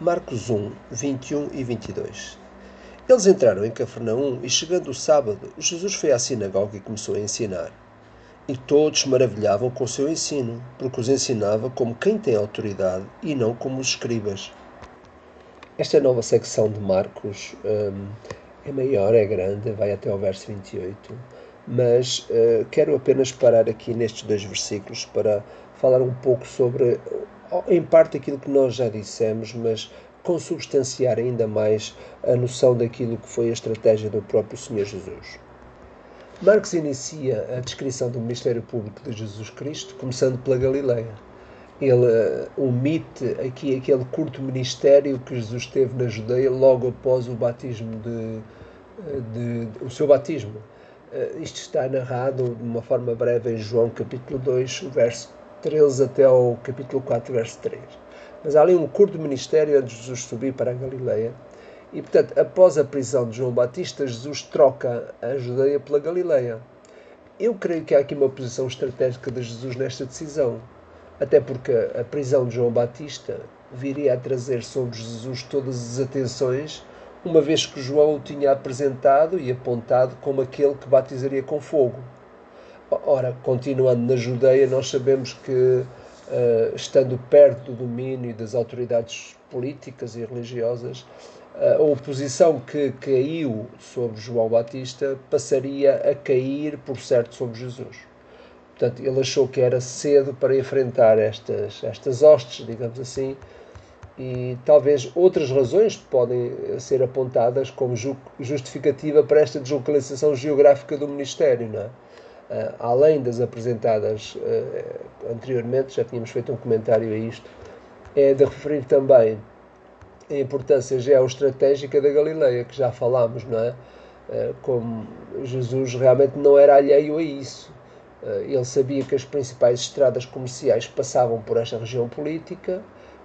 Marcos 1, 21 e 22 Eles entraram em Cafarnaum e, chegando o sábado, Jesus foi à sinagoga e começou a ensinar. E todos maravilhavam com o seu ensino, porque os ensinava como quem tem autoridade e não como os escribas. Esta nova secção de Marcos hum, é maior, é grande, vai até ao verso 28, mas uh, quero apenas parar aqui nestes dois versículos para falar um pouco sobre em parte aquilo que nós já dissemos, mas consubstanciar ainda mais a noção daquilo que foi a estratégia do próprio Senhor Jesus. Marcos inicia a descrição do ministério público de Jesus Cristo, começando pela Galileia. Ele uh, omite aqui aquele curto ministério que Jesus teve na Judeia logo após o batismo de, eh, de, de o seu batismo. Uh, isto está narrado de uma forma breve em João capítulo 2, verso 13 até ao capítulo 4, verso 3. Mas há ali um curto ministério antes de Jesus subir para a Galileia. E, portanto, após a prisão de João Batista, Jesus troca a Judeia pela Galileia. Eu creio que há aqui uma posição estratégica de Jesus nesta decisão. Até porque a prisão de João Batista viria a trazer sobre Jesus todas as atenções, uma vez que João o tinha apresentado e apontado como aquele que batizaria com fogo. Ora, continuando na Judeia, nós sabemos que, uh, estando perto do domínio das autoridades políticas e religiosas, a oposição que caiu sobre João Batista passaria a cair, por certo, sobre Jesus. Portanto, ele achou que era cedo para enfrentar estas, estas hostes, digamos assim, e talvez outras razões podem ser apontadas como justificativa para esta deslocalização geográfica do ministério, não é? Uh, além das apresentadas uh, anteriormente, já tínhamos feito um comentário a isto, é de referir também a importância geoestratégica da Galileia, que já falámos, não é? Uh, como Jesus realmente não era alheio a isso. ele sabia que as principais estradas comerciais passavam por esta região política,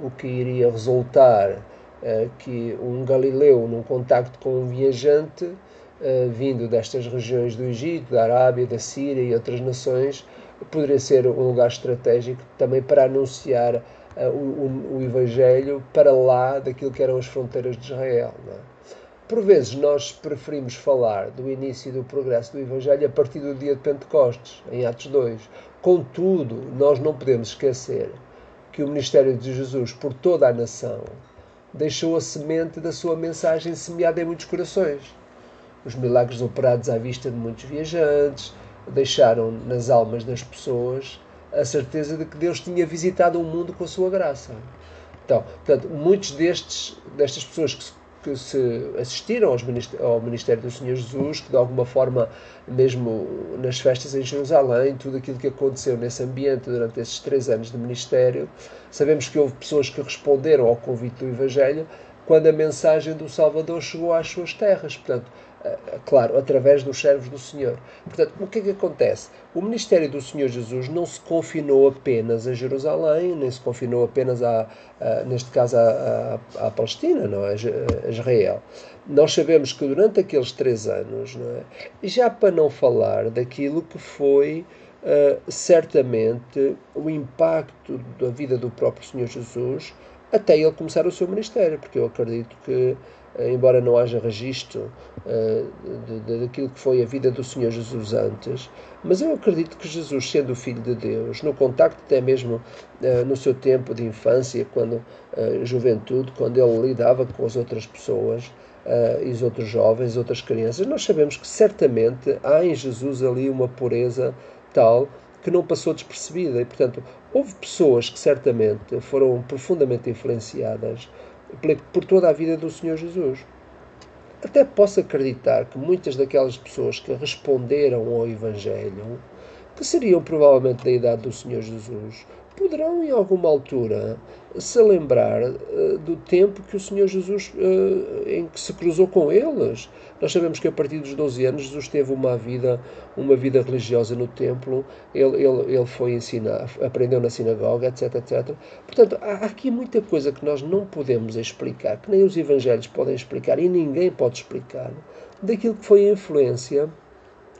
o que iria resultar que um galileu, num contacto com um viajante, uh, vindo destas regiões do Egito, da Arábia, da Síria e outras nações, poderia ser um lugar estratégico também para anunciar uh, o, o, Evangelho para lá daquilo que eram as fronteiras de Israel. É? Por vezes nós preferimos falar do início do progresso do Evangelho a partir do dia de Pentecostes, em Atos 2. Contudo, nós não podemos esquecer que o ministério de Jesus por toda a nação deixou a semente da sua mensagem semeada em muitos corações. Os milagres operados à vista de muitos viajantes deixaram nas almas das pessoas a certeza de que Deus tinha visitado o mundo com a sua graça. Então, portanto, muitos destes, destas pessoas que se, que se assistiram ao ministério do Senhor Jesus, que de alguma forma, mesmo nas festas em Jerusalém, tudo aquilo que aconteceu nesse ambiente durante esses três anos de ministério, sabemos que houve pessoas que responderam ao convite do Evangelho quando a mensagem do Salvador chegou às suas terras. Portanto, claro, através dos servos do Senhor. Portanto, o que é que acontece? O ministério do Senhor Jesus não se confinou apenas a Jerusalém, nem se confinou apenas a, a neste caso, à Palestina, não é? a Israel. Nós sabemos que durante aqueles três anos, é? já para não falar daquilo que foi uh, certamente o impacto da vida do próprio Senhor Jesus até ele começar o seu ministério, porque eu acredito que embora não haja registro uh, daquilo que foi a vida do Senhor Jesus antes, mas eu acredito que Jesus, sendo o Filho de Deus, no contacto até mesmo uh, no seu tempo de infância, quando juventude, quando ele lidava com as outras pessoas e os outros jovens, outras crianças, nós sabemos que certamente há em Jesus ali uma pureza tal que não passou despercebida. E, portanto, houve pessoas que certamente foram profundamente influenciadas por toda a vida do Senhor Jesus. Até posso acreditar que muitas daquelas pessoas que responderam ao Evangelho, que seriam provavelmente da idade do Senhor Jesus, poderão em alguma altura se lembrar uh, do tempo que o Senhor Jesus uh, em que se cruzou com eles. Nós sabemos que a partir dos 12 anos Jesus teve uma vida, uma vida religiosa no templo, ele, ele, ele foi ensinar, aprendeu na sinagoga, etc, etc. Portanto, há aqui muita coisa que nós não podemos explicar, que nem os evangelhos podem explicar e ninguém pode explicar, daquilo que foi a influência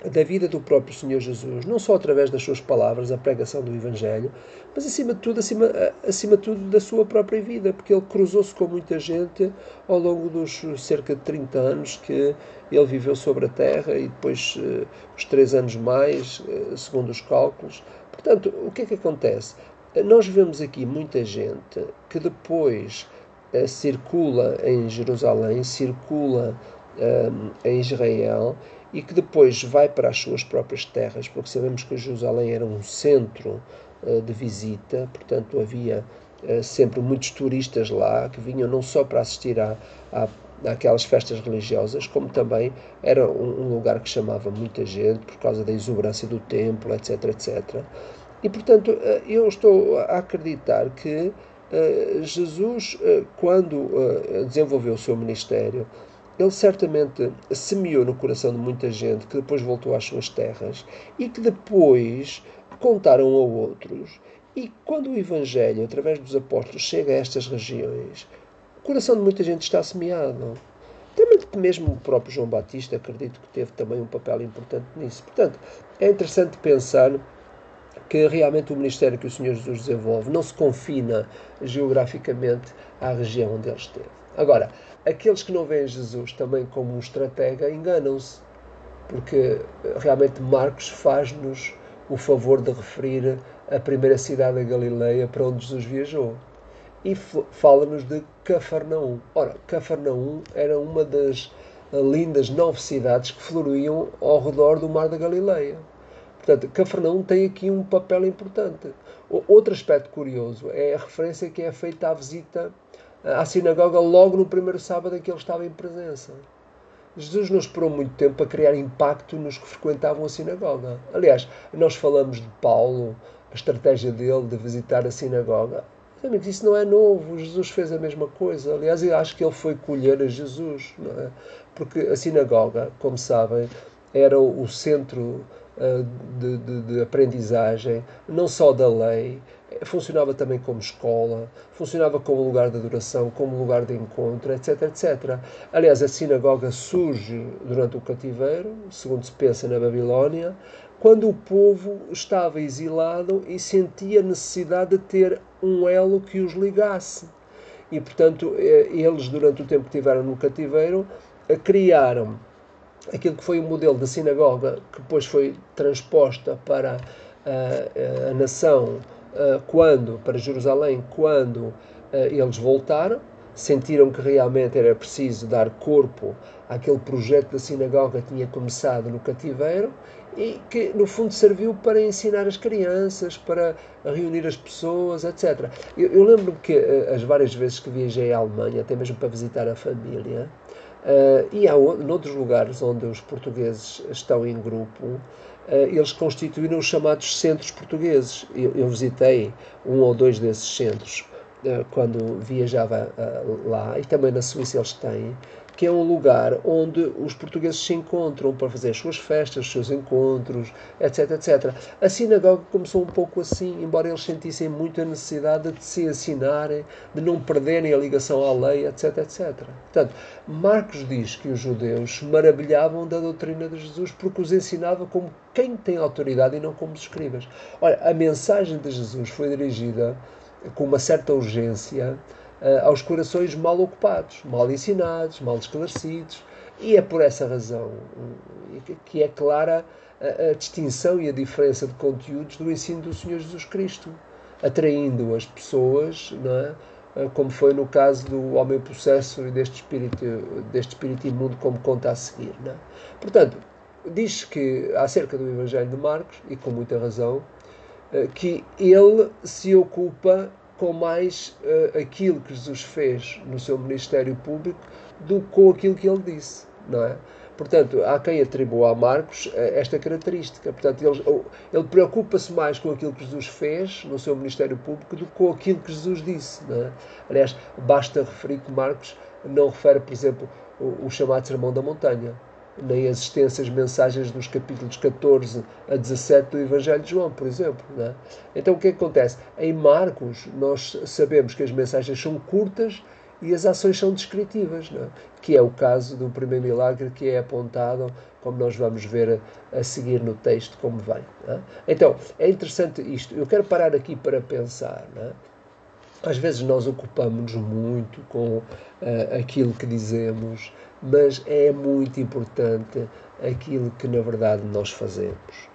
da vida do próprio Senhor Jesus, não só através das suas palavras, a pregação do Evangelho, mas acima de tudo, acima, acima de tudo da sua própria vida, porque ele cruzou-se com muita gente ao longo dos cerca de 30 anos que ele viveu sobre a terra e depois uh, os três anos mais, uh, segundo os cálculos. Portanto, o que é que acontece? Nós vemos aqui muita gente que depois uh, circula em Jerusalém, circula em Israel e que depois vai para as suas próprias terras, porque sabemos que Jerusalém era um centro uh, de visita, portanto havia uh, sempre muitos turistas lá que vinham não só para assistir a, a àquelas festas religiosas, como também era um, lugar que chamava muita gente por causa da exuberância do templo, etc, etc. E portanto uh, eu estou a acreditar que Jesus, quando desenvolveu o seu ministério, ele certamente semeou no coração de muita gente que depois voltou às suas terras e que depois contaram a outros. E quando o Evangelho, através dos apóstolos, chega a estas regiões, o coração de muita gente está semeado. Também mesmo o próprio João Batista, acredito que teve também um papel importante nisso. Portanto, é interessante pensar que realmente o ministério que o Senhor Jesus desenvolve não se confina geograficamente à região onde ele esteve. Agora, aqueles que não veem Jesus também como um estratega enganam-se, porque realmente Marcos faz-nos o favor de referir a primeira cidade da Galileia para onde Jesus viajou. E fala-nos de Cafarnaum. Ora, Cafarnaum era uma das lindas nove cidades que floriam ao redor do Mar da Galileia. Portanto, Cafarnaum tem aqui um papel importante. Outro aspecto curioso é a referência que é feita à visita à sinagoga logo no primeiro sábado em que ele estava em presença. Jesus não esperou muito tempo para criar impacto nos que frequentavam a sinagoga. Aliás, nós falamos de Paulo, a estratégia dele de visitar a sinagoga. Amigos, isso não é novo. Jesus fez a mesma coisa. Aliás, eu acho que ele foi colher a Jesus, é? Porque a sinagoga, como sabem, era o centro uh, de, de, de aprendizagem, não só da lei, funcionava também como escola, funcionava como lugar de adoração, como lugar de encontro, etc, etc. Aliás, a sinagoga surge durante o cativeiro, segundo se pensa na Babilónia, quando o povo estava exilado e sentia necessidade de ter um elo que os ligasse. E, portanto, eh, eles, durante o tempo que tiveram no cativeiro, eh, criaram aquilo que foi o modelo da sinagoga, que depois foi transposta para a, a, a nação eh, quando, para Jerusalém, quando eh, eles voltaram, sentiram que realmente era preciso dar corpo àquele projeto da sinagoga que tinha começado no cativeiro e que, no fundo, serviu para ensinar as crianças, para reunir as pessoas, etc. Eu, eu lembro-me que eh, as várias vezes que viajei à Alemanha, até mesmo para visitar a família, uh, e há noutros lugares onde os portugueses estão em grupo, eh, eles constituíram os chamados centros portugueses. Eu, eu visitei um ou dois desses centros eh, quando viajava lá, e também na Suíça eles têm, que é um lugar onde os portugueses se encontram para fazer as suas festas, os seus encontros, etc, etc. A sinagoga começou um pouco assim, embora eles sentissem muita necessidade de se ensinarem, de não perderem a ligação à lei, etc, etc. Portanto, Marcos diz que os judeus se maravilhavam da doutrina de Jesus porque os ensinava como quem tem autoridade e não como os escribas. Olha, a mensagem de Jesus foi dirigida com uma certa urgência aos corações mal ocupados, mal ensinados, mal esclarecidos. E é por essa razão que é clara a, a distinção e a diferença de conteúdos do ensino do Senhor Jesus Cristo, atraindo as pessoas, é? Eh, como foi no caso do homem possesso e deste espírito, deste espírito imundo, como conta a seguir. É? Portanto, diz que acerca do Evangelho de Marcos, e com muita razão, eh, que ele se ocupa com mais uh, aquilo que Jesus fez no seu ministério público do que com aquilo que ele disse, não é? Portanto, há quem atribua a Marcos uh, esta característica. Portanto, ele, ele preocupa-se mais com aquilo que Jesus fez no seu ministério público do que com aquilo que Jesus disse. Não é? Aliás, basta referir que Marcos não refere, por exemplo, o, o chamado Sermão da Montanha nem as extensas mensagens dos capítulos 14 a 17 do Evangelho de João, por exemplo. É? Então o que, é que acontece? Em Marcos, nós sabemos que as mensagens são curtas e as ações são descritivas, é? que é o caso do primeiro milagre que é apontado, como nós vamos ver a, a seguir no texto, como vem. É? Então, é interessante isto. Eu quero parar aqui para pensar. Às vezes nós ocupamos-nos muito com uh, aquilo que dizemos, mas é muito importante aquilo que na verdade nós fazemos.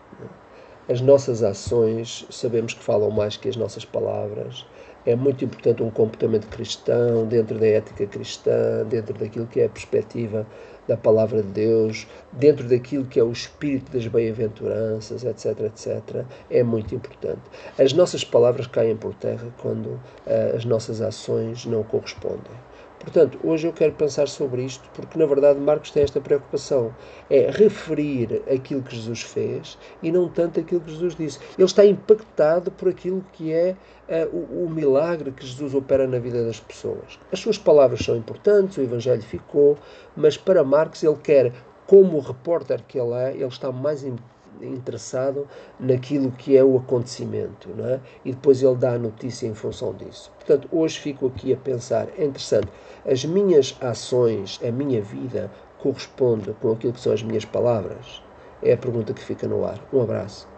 As nossas ações sabemos que falam mais que as nossas palavras. É muito importante um comportamento cristão, dentro da ética cristã, dentro daquilo que é a perspectiva da palavra de Deus, dentro daquilo que é o espírito das bem-aventuranças, etc, etc, é muito importante. As nossas palavras caem por terra quando uh, as nossas ações não correspondem. Portanto, hoje eu quero pensar sobre isto, porque na verdade Marcos tem esta preocupação: é referir aquilo que Jesus fez e não tanto aquilo que Jesus disse. Ele está impactado por aquilo que é uh, o, o, milagre que Jesus opera na vida das pessoas. As suas palavras são importantes, o Evangelho ficou, mas para Marcos ele quer, como o repórter que ele é, ele está mais interessado naquilo que é o acontecimento, não é? E depois ele dá a notícia em função disso. Portanto, hoje fico aqui a pensar, é interessante, as minhas ações, a minha vida corresponde com aquilo que são as minhas palavras? É a pergunta que fica no ar. Um abraço.